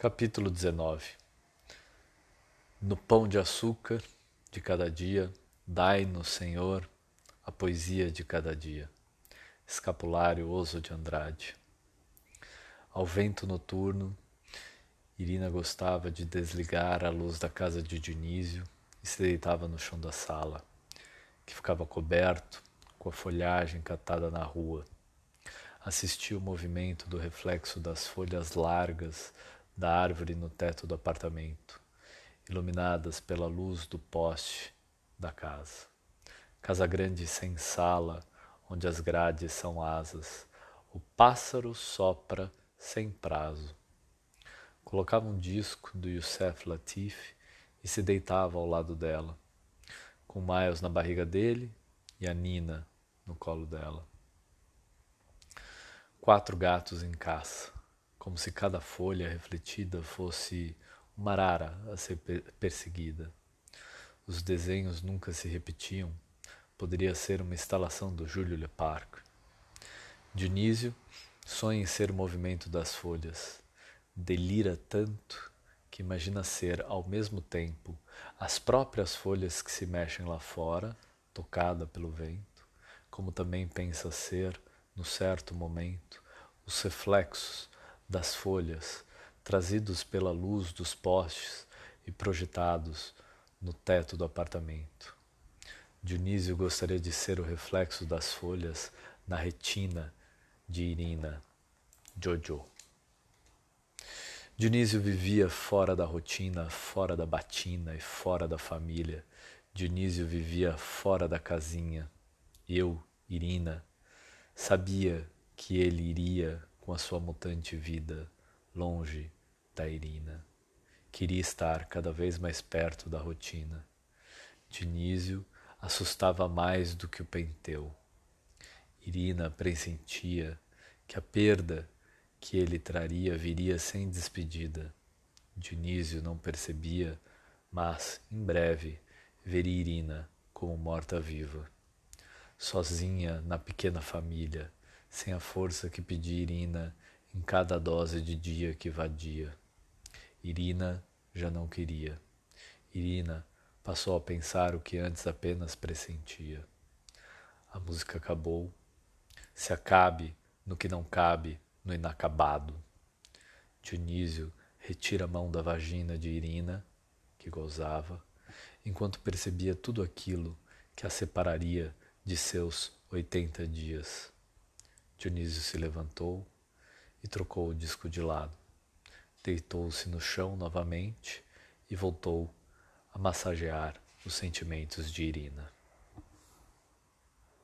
Capítulo 19 No pão de açúcar de cada dia, dai-nos, Senhor, a poesia de cada dia. Escapulário Oso de Andrade. Ao vento noturno, Irina gostava de desligar a luz da casa de Dionísio e se deitava no chão da sala, que ficava coberto com a folhagem catada na rua. Assistia o movimento do reflexo das folhas largas da árvore no teto do apartamento, iluminadas pela luz do poste da casa. Casa grande sem sala, onde as grades são asas, o pássaro sopra sem prazo. Colocava um disco do Youssef Latif e se deitava ao lado dela, com Miles na barriga dele e a Nina no colo dela. Quatro gatos em caça como se cada folha refletida fosse uma arara a ser perseguida. Os desenhos nunca se repetiam, poderia ser uma instalação do Júlio Leparc. Dionísio sonha em ser o movimento das folhas, delira tanto que imagina ser, ao mesmo tempo, as próprias folhas que se mexem lá fora, tocada pelo vento, como também pensa ser, no certo momento, os reflexos das folhas, trazidos pela luz dos postes e projetados no teto do apartamento. Dionísio gostaria de ser o reflexo das folhas na retina de Irina, Jojo. Dionísio vivia fora da rotina, fora da batina e fora da família. Dionísio vivia fora da casinha. Eu, Irina, sabia que ele iria com a sua mutante vida longe da Irina. Queria estar cada vez mais perto da rotina. Dinísio assustava mais do que o Penteu. Irina pressentia que a perda que ele traria viria sem despedida. Dionísio não percebia, mas, em breve, veria Irina como morta-viva. Sozinha na pequena família, sem a força que pedia Irina em cada dose de dia que vadia. Irina já não queria. Irina passou a pensar o que antes apenas pressentia. A música acabou. Se acabe no que não cabe, no inacabado. Dionísio retira a mão da vagina de Irina, que gozava, enquanto percebia tudo aquilo que a separaria de seus oitenta dias. Dionísio se levantou e trocou o disco de lado. Deitou-se no chão novamente e voltou a massagear os sentimentos de Irina.